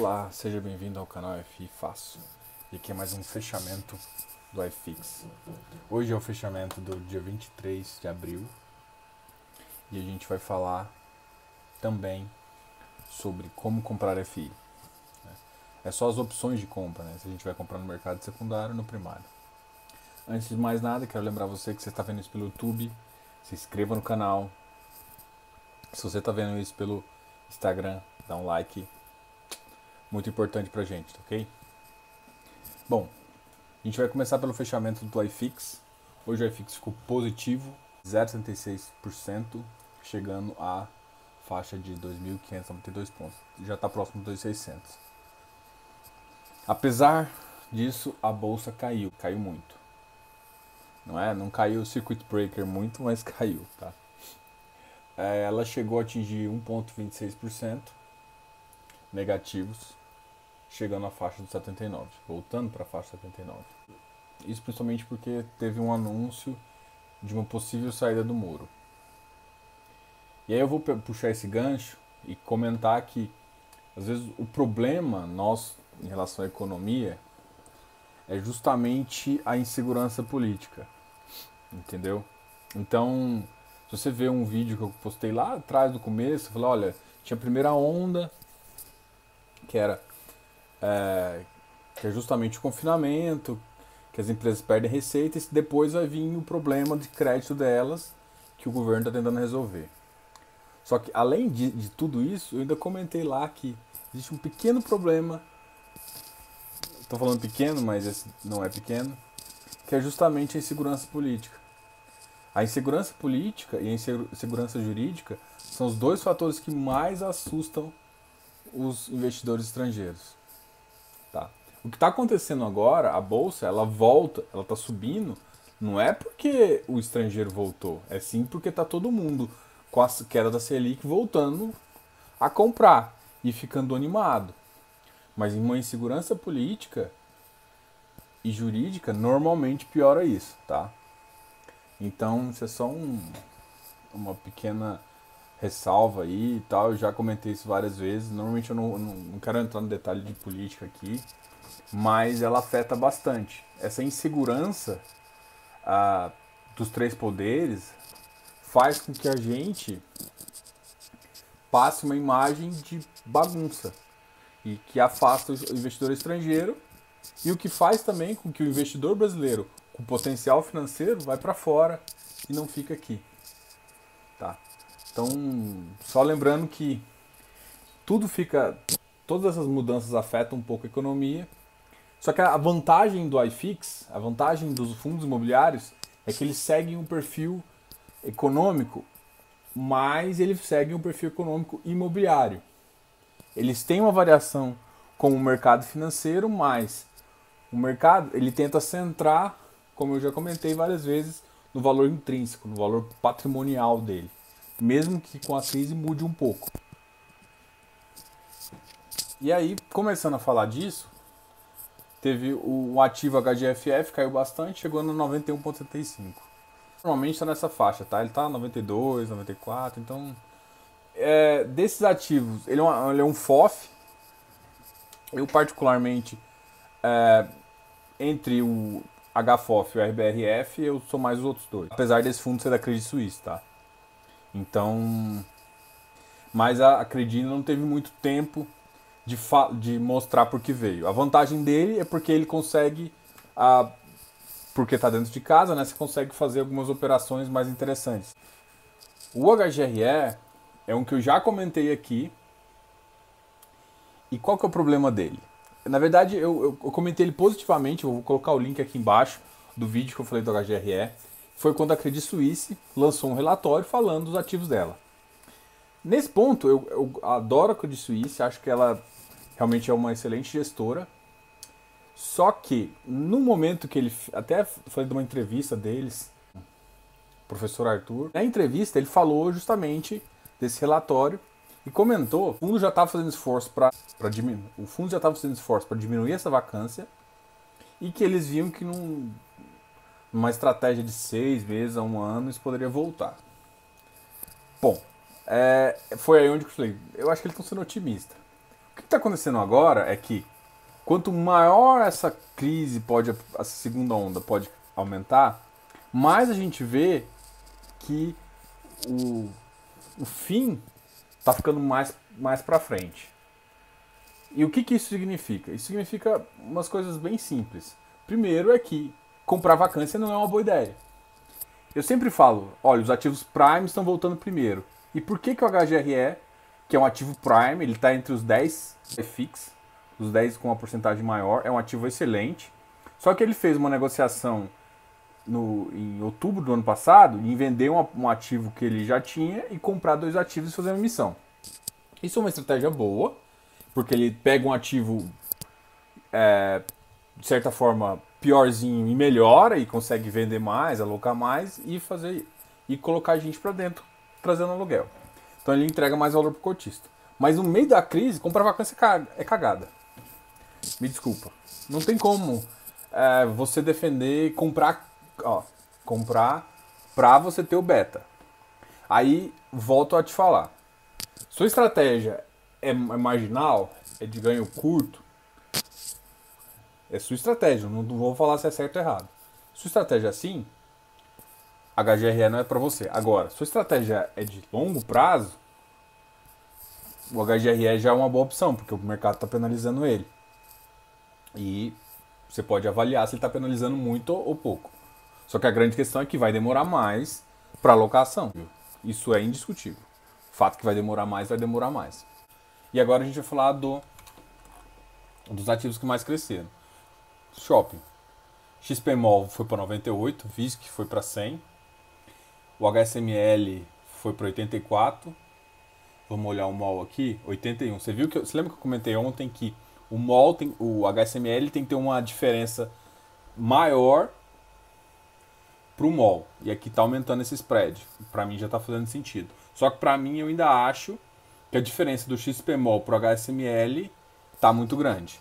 Olá, seja bem-vindo ao canal FI Fácil. E aqui é mais um fechamento do iFix. Hoje é o fechamento do dia 23 de abril e a gente vai falar também sobre como comprar FI. É só as opções de compra, né? Se a gente vai comprar no mercado secundário ou no primário. Antes de mais nada, quero lembrar você que você está vendo isso pelo YouTube, se inscreva no canal. Se você está vendo isso pelo Instagram, dá um like. Muito importante pra gente, ok? Bom, a gente vai começar pelo fechamento do iFix. Hoje o iFix ficou positivo, 0,76%, chegando à faixa de 2.592 pontos. Já está próximo dos 2.600. Apesar disso, a bolsa caiu, caiu muito. Não é? Não caiu o circuit breaker muito, mas caiu, tá? É, ela chegou a atingir 1,26% negativos, chegando à faixa dos 79, voltando para a faixa 79. Isso principalmente porque teve um anúncio de uma possível saída do muro. E aí eu vou puxar esse gancho e comentar que às vezes o problema nosso em relação à economia é justamente a insegurança política. Entendeu? Então, se você vê um vídeo que eu postei lá atrás no começo, eu falei, olha, tinha a primeira onda, que era é, que é justamente o confinamento, que as empresas perdem receita e depois vai vir o problema de crédito delas que o governo está tentando resolver. Só que além de, de tudo isso, eu ainda comentei lá que existe um pequeno problema. Estou falando pequeno, mas esse não é pequeno, que é justamente a insegurança política. A insegurança política e a insegurança jurídica são os dois fatores que mais assustam os investidores estrangeiros. Tá? O que está acontecendo agora, a bolsa, ela volta, ela está subindo, não é porque o estrangeiro voltou, é sim porque está todo mundo com a queda da Selic voltando a comprar e ficando animado. Mas em uma insegurança política e jurídica, normalmente piora isso, tá? Então, isso é só um, uma pequena ressalva aí e tal. Eu já comentei isso várias vezes. Normalmente eu não, não, não quero entrar no detalhe de política aqui, mas ela afeta bastante. Essa insegurança ah, dos três poderes faz com que a gente passe uma imagem de bagunça e que afasta o investidor estrangeiro e o que faz também com que o investidor brasileiro com potencial financeiro vai para fora e não fica aqui. Então, só lembrando que tudo fica todas essas mudanças afetam um pouco a economia. Só que a vantagem do iFix, a vantagem dos fundos imobiliários é que eles seguem um perfil econômico, mas eles seguem um perfil econômico imobiliário. Eles têm uma variação com o mercado financeiro, mas o mercado ele tenta centrar como eu já comentei várias vezes, no valor intrínseco, no valor patrimonial dele, mesmo que com a crise mude um pouco. E aí, começando a falar disso, teve o ativo HGFF, caiu bastante, chegou no 91,75. Normalmente está nessa faixa, tá? Ele está 92, 94, então... É, desses ativos, ele é, um, ele é um FOF. Eu particularmente, é, entre o HFOF e o RBRF, eu sou mais os outros dois. Apesar desse fundo ser da Credit Suisse, tá? Então. Mas a Credit não teve muito tempo de, de mostrar por que veio. A vantagem dele é porque ele consegue. A, porque está dentro de casa, né? Você consegue fazer algumas operações mais interessantes. O HGRE é um que eu já comentei aqui. E qual que é o problema dele? Na verdade, eu, eu, eu, comentei ele positivamente, eu vou colocar o link aqui embaixo do vídeo que eu falei do HGRE. Foi quando a Credit Suisse lançou um relatório falando dos ativos dela. Nesse ponto, eu, eu adoro a Credit Suisse, acho que ela realmente é uma excelente gestora. Só que, no momento que ele. Até falei de uma entrevista deles, professor Arthur. Na entrevista, ele falou justamente desse relatório e comentou, o fundo já estava fazendo esforço para diminuir, o fundo já estava fazendo esforço para diminuir essa vacância e que eles viam que num, numa estratégia de seis meses a um ano isso poderia voltar. Bom, é, foi aí onde eu falei, eu acho que eles estão sendo otimistas. O que está acontecendo agora é que quanto maior essa crise pode, essa segunda onda pode aumentar, mais a gente vê que o, o fim está ficando mais, mais para frente. E o que, que isso significa? Isso significa umas coisas bem simples. Primeiro é que comprar vacância não é uma boa ideia. Eu sempre falo, olha, os ativos Prime estão voltando primeiro. E por que, que o HGRE, que é um ativo Prime, ele está entre os 10 FX, os 10 com uma porcentagem maior, é um ativo excelente. Só que ele fez uma negociação no, em outubro do ano passado em vender um, um ativo que ele já tinha e comprar dois ativos e fazer uma emissão. Isso é uma estratégia boa, porque ele pega um ativo é, de certa forma piorzinho e melhora e consegue vender mais, alocar mais e fazer e colocar gente para dentro, trazendo aluguel. Então ele entrega mais valor pro cotista. Mas no meio da crise, comprar vacância é cagada. Me desculpa. Não tem como é, você defender comprar, ó, comprar para você ter o beta. Aí volto a te falar. Sua estratégia é, é marginal, é de ganho curto. É sua estratégia, não vou falar se é certo ou errado. Sua estratégia é assim, HGRE não é para você. Agora, sua estratégia é de longo prazo, o HGRE já é uma boa opção, porque o mercado está penalizando ele. E você pode avaliar se ele está penalizando muito ou pouco. Só que a grande questão é que vai demorar mais para alocação. Isso é indiscutível. O fato que vai demorar mais, vai demorar mais. E agora a gente vai falar do, dos ativos que mais cresceram. Shopping. XPMOL foi para 98, VISC foi para 100, o HSML foi para 84. Vamos olhar o MOL aqui, 81. Você viu que você lembra que eu comentei ontem que o MOL tem, o HSML tem que ter uma diferença maior para o MOL. E aqui está aumentando esse spread. Para mim já está fazendo sentido. Só que para mim eu ainda acho que a diferença do XPMOL para o HSML está muito grande.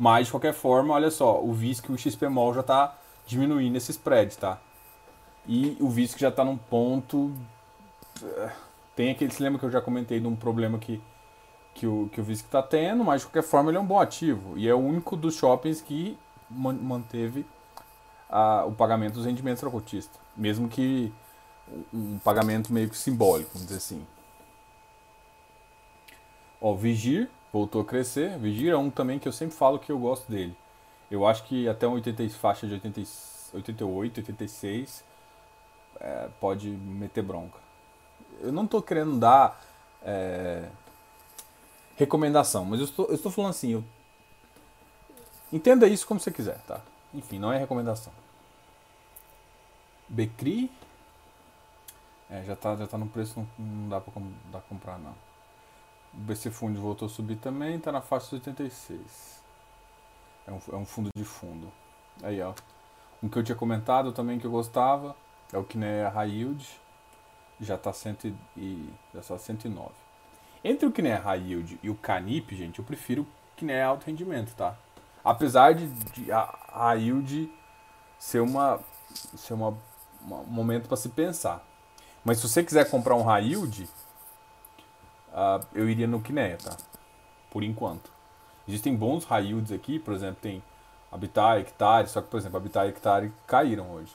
Mas de qualquer forma, olha só, o VISC e o XPMOL já está diminuindo esse spread, tá? E o VISC já está num ponto. Eh, tem aquele. Você lembra que eu já comentei de um problema que que o, que o VISC está tendo, mas de qualquer forma ele é um bom ativo. E é o único dos shoppings que manteve a, o pagamento dos rendimentos para cotista. Mesmo que um pagamento meio que simbólico, vamos dizer assim. Ó, Vigir voltou a crescer. Vigir é um também que eu sempre falo que eu gosto dele. Eu acho que até um 80, faixa de 80, 88, 86 é, pode meter bronca. Eu não estou querendo dar é, recomendação, mas eu estou, eu estou falando assim, eu... entenda isso como você quiser, tá? Enfim, não é recomendação. Becri, é, já está já tá no preço, não, não dá para comprar não. BC Fund voltou a subir também, está na faixa dos 86. É um, é um fundo de fundo. Aí, ó. Um que eu tinha comentado também que eu gostava é o Kinea High Yield. Já está tá 109. Entre o Kinea High Yield e o Canip, gente, eu prefiro o Kinea Alto Rendimento, tá? Apesar de, de a High Yield ser, uma, ser uma, uma um momento para se pensar. Mas se você quiser comprar um High Yield, uh, eu iria no Kinea, tá? Por enquanto. Existem bons High Yields aqui, por exemplo, tem Habitat, Hectare, só que, por exemplo, Habitat e Hectare caíram hoje.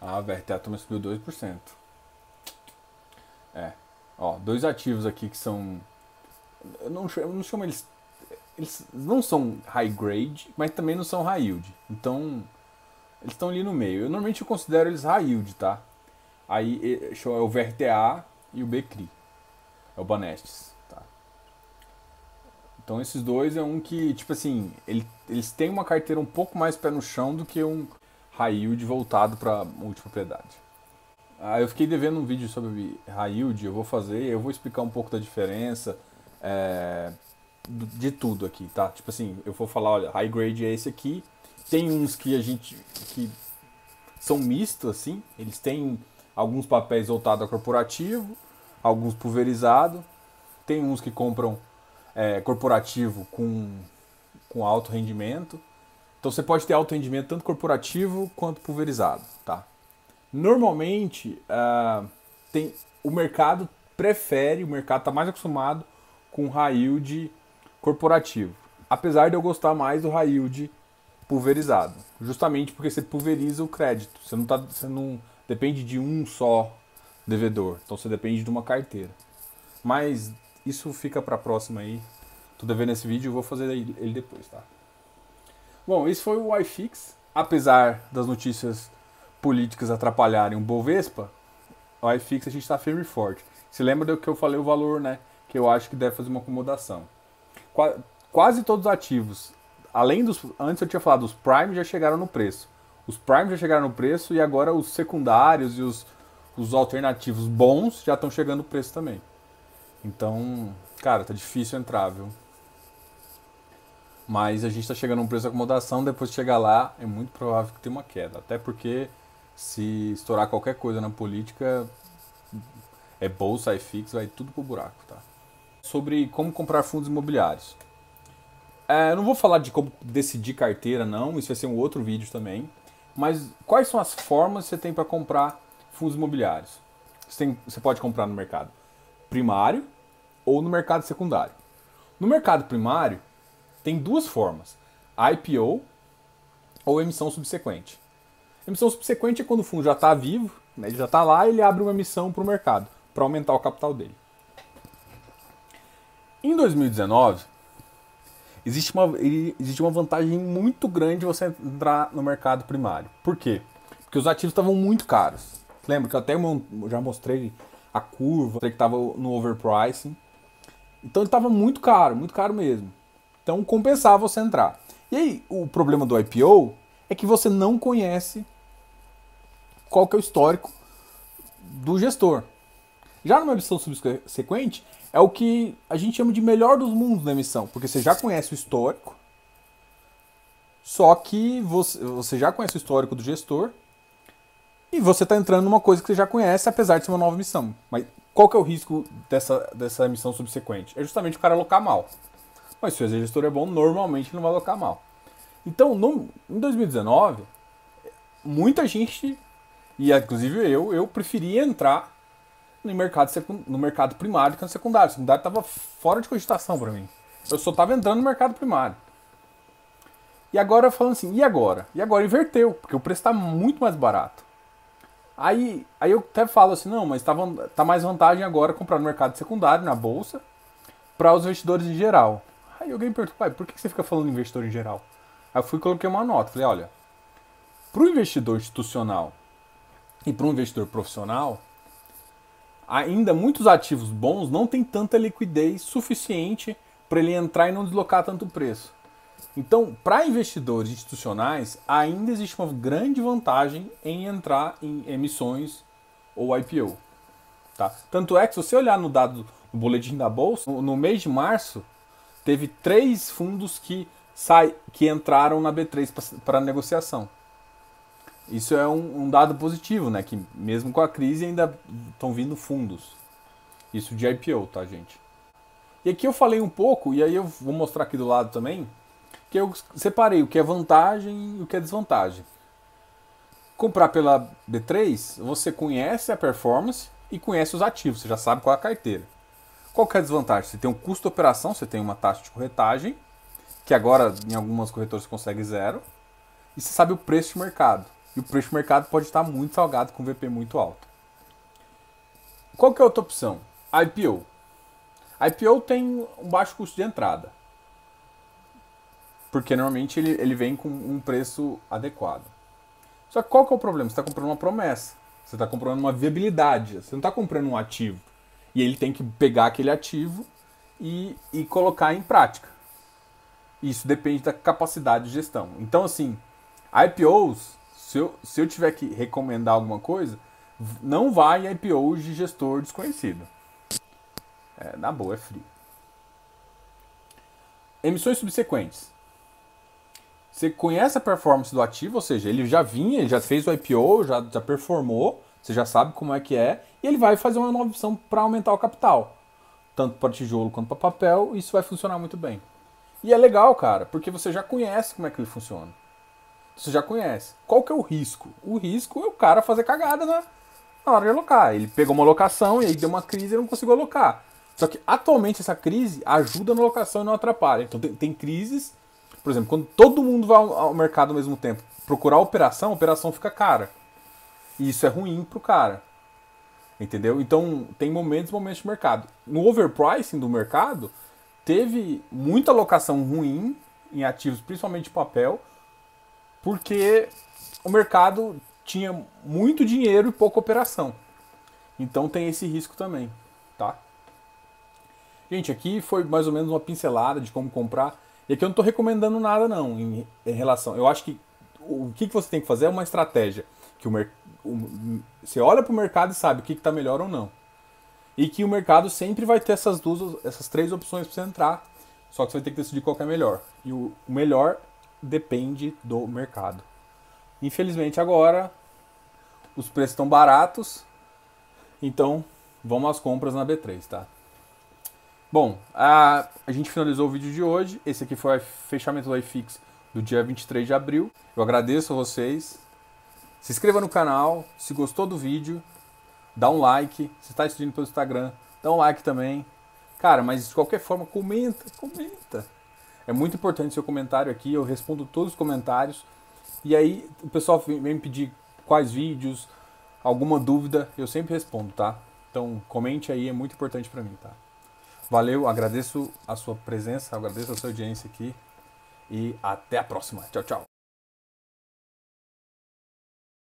A Vertea também subiu 2%. É, Ó, dois ativos aqui que são. Eu não, eu não chamo eles. Eles não são high grade, mas também não são high yield. Então, eles estão ali no meio. Eu normalmente eu considero eles high yield, tá? Aí é o VRTA e o BCRI. É o Banestes, tá? Então esses dois é um que, tipo assim, ele, eles têm uma carteira um pouco mais pé no chão do que um high yield voltado para multipropriedade. Ah, eu fiquei devendo um vídeo sobre high yield, eu vou fazer, eu vou explicar um pouco da diferença é, de tudo aqui, tá? Tipo assim, eu vou falar, olha, high grade é esse aqui, tem uns que a gente que são mistos assim, eles têm alguns papéis voltados a corporativo, alguns pulverizados, tem uns que compram é, corporativo com, com alto rendimento. Então você pode ter alto rendimento tanto corporativo quanto pulverizado, tá? Normalmente, uh, tem, o mercado prefere, o mercado está mais acostumado com high yield corporativo. Apesar de eu gostar mais do high yield pulverizado, justamente porque você pulveriza o crédito. Você não, tá, você não depende de um só devedor, então você depende de uma carteira. Mas isso fica para a próxima aí. Tô devendo esse vídeo, eu vou fazer ele depois, tá? Bom, esse foi o iFix. Apesar das notícias políticas atrapalharem o Bovespa, o iFix a gente está firme e forte. Se lembra do que eu falei o valor, né? Que eu acho que deve fazer uma acomodação. Qua quase todos os ativos, além dos. Antes eu tinha falado, os Prime já chegaram no preço. Os Prime já chegaram no preço e agora os secundários e os, os alternativos bons já estão chegando no preço também. Então, cara, tá difícil entrar, viu? Mas a gente está chegando um preço de acomodação, depois de chegar lá, é muito provável que tenha uma queda. Até porque se estourar qualquer coisa na política, é bolsa, é fixo, vai tudo pro buraco, tá? Sobre como comprar fundos imobiliários. É, eu não vou falar de como decidir carteira, não, isso vai ser um outro vídeo também. Mas quais são as formas que você tem para comprar fundos imobiliários? Você, tem, você pode comprar no mercado primário ou no mercado secundário. No mercado primário, tem duas formas: IPO ou emissão subsequente. Emissão subsequente é quando o fundo já está vivo, né, ele já está lá, ele abre uma emissão para o mercado para aumentar o capital dele. Em 2019, existe uma, existe uma vantagem muito grande de você entrar no mercado primário. Por quê? Porque os ativos estavam muito caros. Lembra que eu até já mostrei a curva, que estava no overpricing. Então ele estava muito caro, muito caro mesmo. Então compensava você entrar. E aí o problema do IPO é que você não conhece qual que é o histórico do gestor. Já numa emissão subsequente, é o que a gente chama de melhor dos mundos na emissão, porque você já conhece o histórico, só que você, você já conhece o histórico do gestor e você está entrando numa coisa que você já conhece, apesar de ser uma nova emissão. Mas qual que é o risco dessa, dessa emissão subsequente? É justamente o cara alocar mal. Mas se o gestor é bom, normalmente não vai alocar mal. Então, no, em 2019, muita gente, e inclusive eu, eu preferia entrar no mercado, no mercado primário que no secundário. O secundário estava fora de cogitação para mim. Eu só estava entrando no mercado primário. E agora falando assim, e agora? E agora inverteu, porque o preço está muito mais barato. Aí, aí eu até falo assim, não, mas tá, tá mais vantagem agora comprar no mercado secundário, na bolsa, para os investidores em geral. Aí alguém perguntou, pai, por que você fica falando investidor em geral? Aí eu fui e coloquei uma nota. Falei, olha, para o investidor institucional e para um investidor profissional, ainda muitos ativos bons não têm tanta liquidez suficiente para ele entrar e não deslocar tanto o preço. Então, para investidores institucionais, ainda existe uma grande vantagem em entrar em emissões ou IPO. Tá? Tanto é que, se você olhar no dado no boletim da bolsa, no, no mês de março, teve três fundos que, sai, que entraram na B3 para negociação. Isso é um, um, dado positivo, né? Que mesmo com a crise ainda estão vindo fundos. Isso de IPO, tá, gente? E aqui eu falei um pouco, e aí eu vou mostrar aqui do lado também, que eu separei o que é vantagem e o que é desvantagem. Comprar pela B3, você conhece a performance e conhece os ativos, você já sabe qual é a carteira. Qual que é a desvantagem? Você tem um custo de operação, você tem uma taxa de corretagem, que agora em algumas corretoras você consegue zero, e você sabe o preço de mercado. E o preço de mercado pode estar muito salgado com VP muito alto. Qual que é a outra opção? IPO. IPO tem um baixo custo de entrada. Porque normalmente ele, ele vem com um preço adequado. Só que qual que é o problema? Você está comprando uma promessa. Você está comprando uma viabilidade. Você não está comprando um ativo. E ele tem que pegar aquele ativo e, e colocar em prática. Isso depende da capacidade de gestão. Então, assim, IPOs, se eu, se eu tiver que recomendar alguma coisa, não vai em IPOs de gestor desconhecido. É, na boa, é frio. Emissões subsequentes. Você conhece a performance do ativo, ou seja, ele já vinha, já fez o IPO, já, já performou, você já sabe como é que é, e ele vai fazer uma nova opção para aumentar o capital. Tanto para tijolo quanto para papel, isso vai funcionar muito bem. E é legal, cara, porque você já conhece como é que ele funciona. Você já conhece. Qual que é o risco? O risco é o cara fazer cagada na, na hora de alocar. Ele pegou uma locação e aí deu uma crise e não conseguiu alocar. Só que atualmente essa crise ajuda na locação e não atrapalha. Então tem, tem crises, por exemplo, quando todo mundo vai ao, mercado ao mesmo tempo procurar operação, a operação fica cara. E isso é ruim pro cara. Entendeu? Então tem momentos momentos de mercado. No overpricing do mercado, teve muita alocação ruim em ativos, principalmente papel, porque o mercado tinha muito dinheiro e pouca operação. Então tem esse risco também, tá? Gente, aqui foi mais ou menos uma pincelada de como comprar. E aqui eu não estou recomendando nada não em, em, relação. Eu acho que o que, que você tem que fazer é uma estratégia que o, mer, o você olha para o mercado e sabe o que está melhor ou não. E que o mercado sempre vai ter essas duas, essas três opções para você entrar. Só que você vai ter que decidir qual que é melhor. E o, o melhor depende do mercado. Infelizmente agora os preços estão baratos, então vamos às compras na B3, tá? Bom, a, a gente finalizou o vídeo de hoje. Esse aqui foi o fechamento do iFix do dia 23 de abril. Eu agradeço a vocês. Se inscreva no canal. Se gostou do vídeo, dá um like. Se está assistindo pelo Instagram, dá um like também. Cara, mas de qualquer forma, comenta, comenta. É muito importante seu comentário aqui. Eu respondo todos os comentários. E aí o pessoal vem me pedir quais vídeos, alguma dúvida, eu sempre respondo, tá? Então comente aí, é muito importante para mim, tá? Valeu, agradeço a sua presença, agradeço a sua audiência aqui e até a próxima. Tchau, tchau.